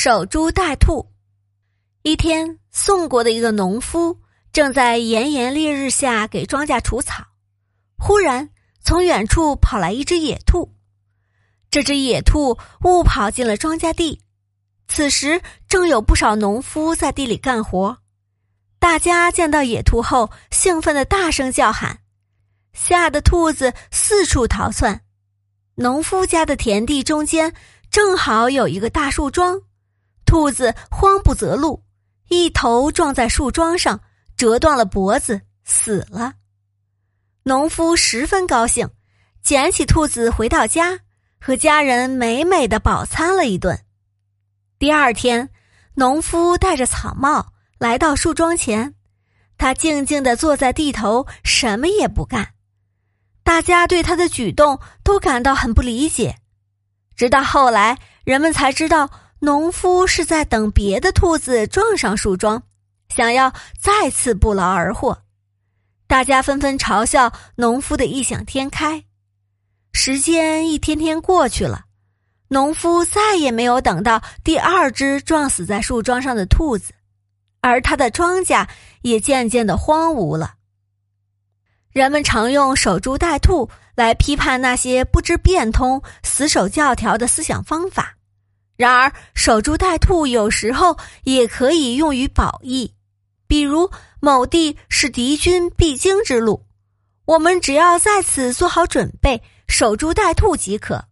守株待兔。一天，宋国的一个农夫正在炎炎烈日下给庄稼除草，忽然从远处跑来一只野兔。这只野兔误跑进了庄稼地，此时正有不少农夫在地里干活。大家见到野兔后，兴奋的大声叫喊，吓得兔子四处逃窜。农夫家的田地中间正好有一个大树桩。兔子慌不择路，一头撞在树桩上，折断了脖子，死了。农夫十分高兴，捡起兔子回到家，和家人美美的饱餐了一顿。第二天，农夫戴着草帽来到树桩前，他静静的坐在地头，什么也不干。大家对他的举动都感到很不理解，直到后来，人们才知道。农夫是在等别的兔子撞上树桩，想要再次不劳而获。大家纷纷嘲笑农夫的异想天开。时间一天天过去了，农夫再也没有等到第二只撞死在树桩上的兔子，而他的庄稼也渐渐的荒芜了。人们常用“守株待兔”来批判那些不知变通、死守教条的思想方法。然而，守株待兔有时候也可以用于褒义，比如某地是敌军必经之路，我们只要在此做好准备，守株待兔即可。